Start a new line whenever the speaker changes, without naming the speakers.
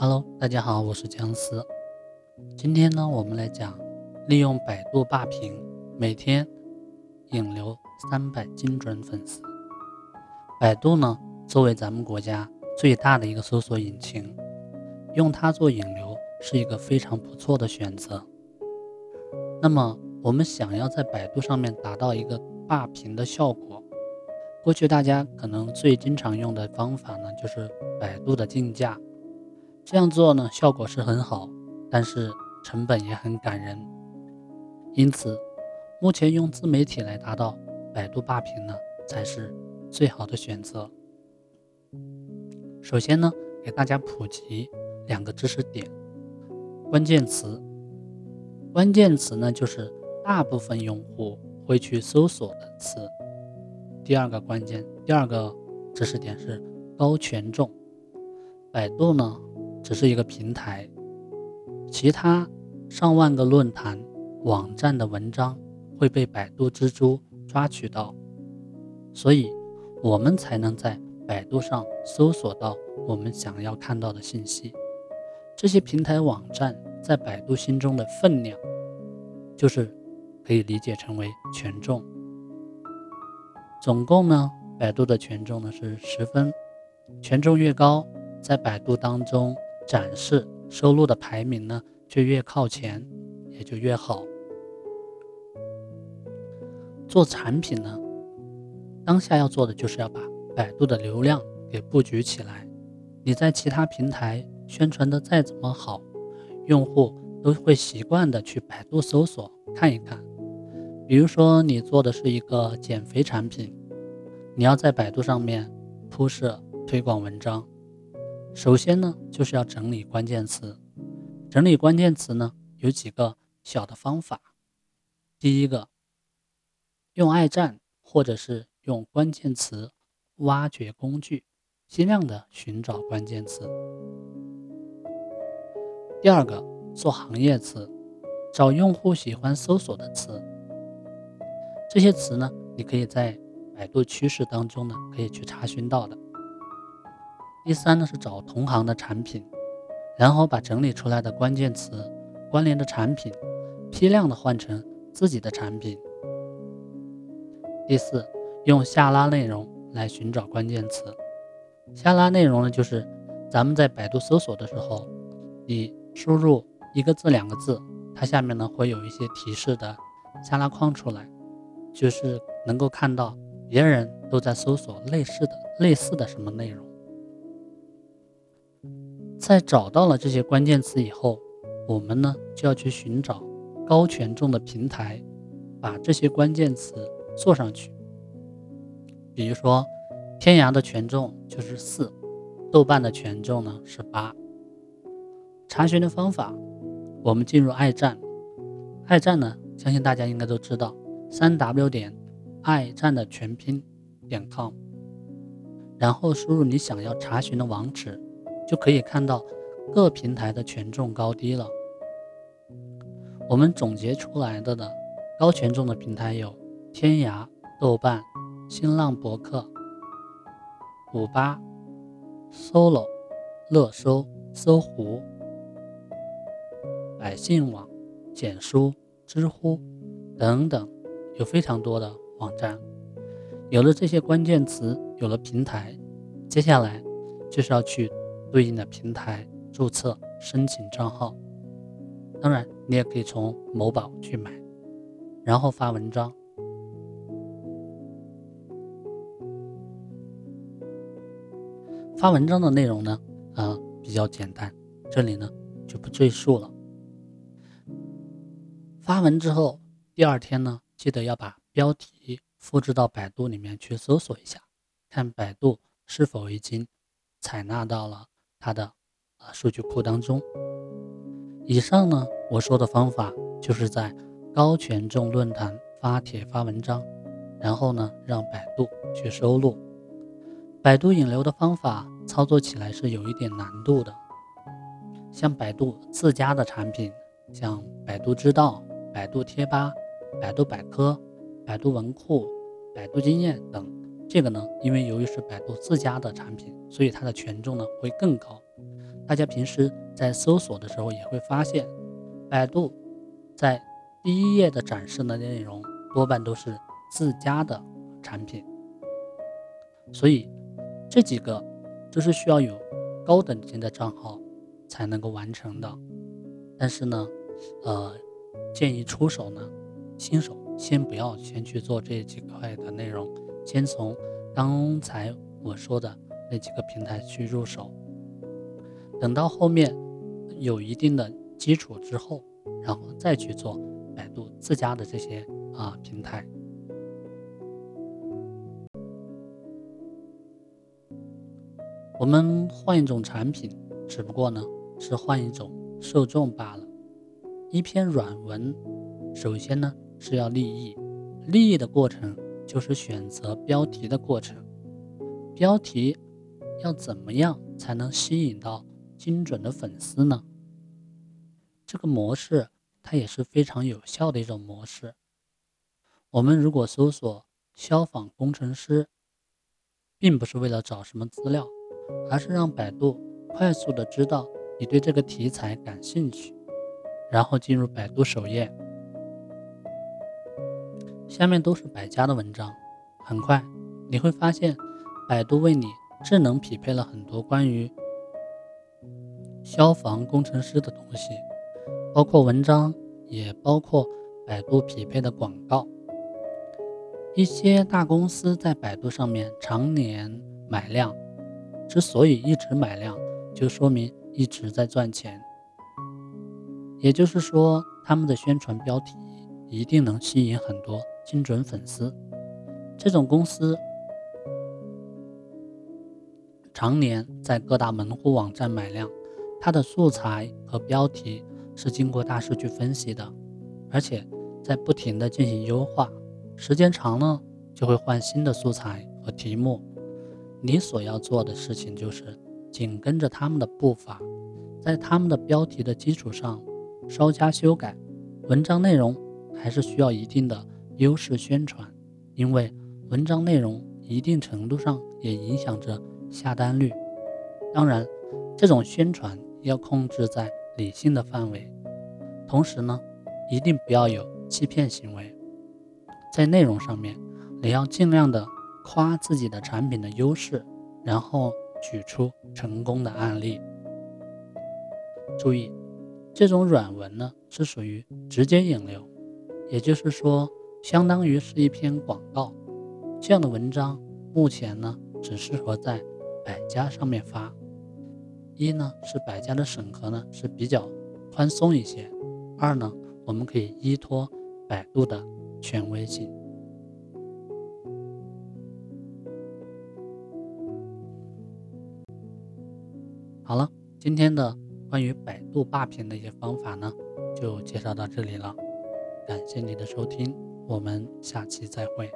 Hello，大家好，我是姜思。今天呢，我们来讲利用百度霸屏，每天引流三百精准粉丝。百度呢，作为咱们国家最大的一个搜索引擎，用它做引流是一个非常不错的选择。那么，我们想要在百度上面达到一个霸屏的效果，过去大家可能最经常用的方法呢，就是百度的竞价。这样做呢，效果是很好，但是成本也很感人。因此，目前用自媒体来达到百度霸屏呢，才是最好的选择。首先呢，给大家普及两个知识点：关键词。关键词呢，就是大部分用户会去搜索的词。第二个关键，第二个知识点是高权重。百度呢？只是一个平台，其他上万个论坛、网站的文章会被百度蜘蛛抓取到，所以我们才能在百度上搜索到我们想要看到的信息。这些平台网站在百度心中的分量，就是可以理解成为权重。总共呢，百度的权重呢是十分，权重越高，在百度当中。展示收入的排名呢，就越靠前，也就越好。做产品呢，当下要做的就是要把百度的流量给布局起来。你在其他平台宣传的再怎么好，用户都会习惯的去百度搜索看一看。比如说你做的是一个减肥产品，你要在百度上面铺设推广文章。首先呢，就是要整理关键词。整理关键词呢，有几个小的方法。第一个，用爱站或者是用关键词挖掘工具，尽量的寻找关键词。第二个，做行业词，找用户喜欢搜索的词。这些词呢，你可以在百度趋势当中呢，可以去查询到的。第三呢是找同行的产品，然后把整理出来的关键词关联的产品批量的换成自己的产品。第四，用下拉内容来寻找关键词。下拉内容呢，就是咱们在百度搜索的时候，你输入一个字、两个字，它下面呢会有一些提示的下拉框出来，就是能够看到别人都在搜索类似的、类似的什么内容。在找到了这些关键词以后，我们呢就要去寻找高权重的平台，把这些关键词做上去。比如说，天涯的权重就是四，豆瓣的权重呢是八。查询的方法，我们进入爱站，爱站呢，相信大家应该都知道，三 w 点爱站的全拼点 com，然后输入你想要查询的网址。就可以看到各平台的权重高低了。我们总结出来的呢，高权重的平台有天涯、豆瓣、新浪博客、五八、solo、乐搜、搜狐、百姓网、简书、知乎等等，有非常多的网站。有了这些关键词，有了平台，接下来就是要去。对应的平台注册申请账号，当然你也可以从某宝去买，然后发文章。发文章的内容呢，啊比较简单，这里呢就不赘述了。发文之后，第二天呢，记得要把标题复制到百度里面去搜索一下，看百度是否已经采纳到了。它的啊数据库当中，以上呢我说的方法就是在高权重论坛发帖发文章，然后呢让百度去收录。百度引流的方法操作起来是有一点难度的，像百度自家的产品，像百度知道、百度贴吧、百度百科、百度文库、百度经验等。这个呢，因为由于是百度自家的产品，所以它的权重呢会更高。大家平时在搜索的时候也会发现，百度在第一页的展示的内容多半都是自家的产品，所以这几个都是需要有高等级的账号才能够完成的。但是呢，呃，建议出手呢，新手先不要先去做这几块的内容，先从刚才我说的那几个平台去入手。等到后面有一定的基础之后，然后再去做百度自家的这些啊平台。我们换一种产品，只不过呢是换一种。受众罢了。一篇软文，首先呢是要立意，立意的过程就是选择标题的过程。标题要怎么样才能吸引到精准的粉丝呢？这个模式它也是非常有效的一种模式。我们如果搜索消防工程师，并不是为了找什么资料，而是让百度快速的知道。你对这个题材感兴趣，然后进入百度首页，下面都是百家的文章。很快你会发现，百度为你智能匹配了很多关于消防工程师的东西，包括文章，也包括百度匹配的广告。一些大公司在百度上面常年买量，之所以一直买量，就说明。一直在赚钱，也就是说，他们的宣传标题一定能吸引很多精准粉丝。这种公司常年在各大门户网站买量，它的素材和标题是经过大数据分析的，而且在不停的进行优化。时间长了，就会换新的素材和题目。你所要做的事情就是。紧跟着他们的步伐，在他们的标题的基础上稍加修改，文章内容还是需要一定的优势宣传，因为文章内容一定程度上也影响着下单率。当然，这种宣传要控制在理性的范围，同时呢，一定不要有欺骗行为。在内容上面，你要尽量的夸自己的产品的优势，然后。举出成功的案例。注意，这种软文呢是属于直接引流，也就是说，相当于是一篇广告。这样的文章目前呢只适合在百家上面发。一呢是百家的审核呢是比较宽松一些，二呢我们可以依托百度的权威性。好了，今天的关于百度霸屏的一些方法呢，就介绍到这里了。感谢你的收听，我们下期再会。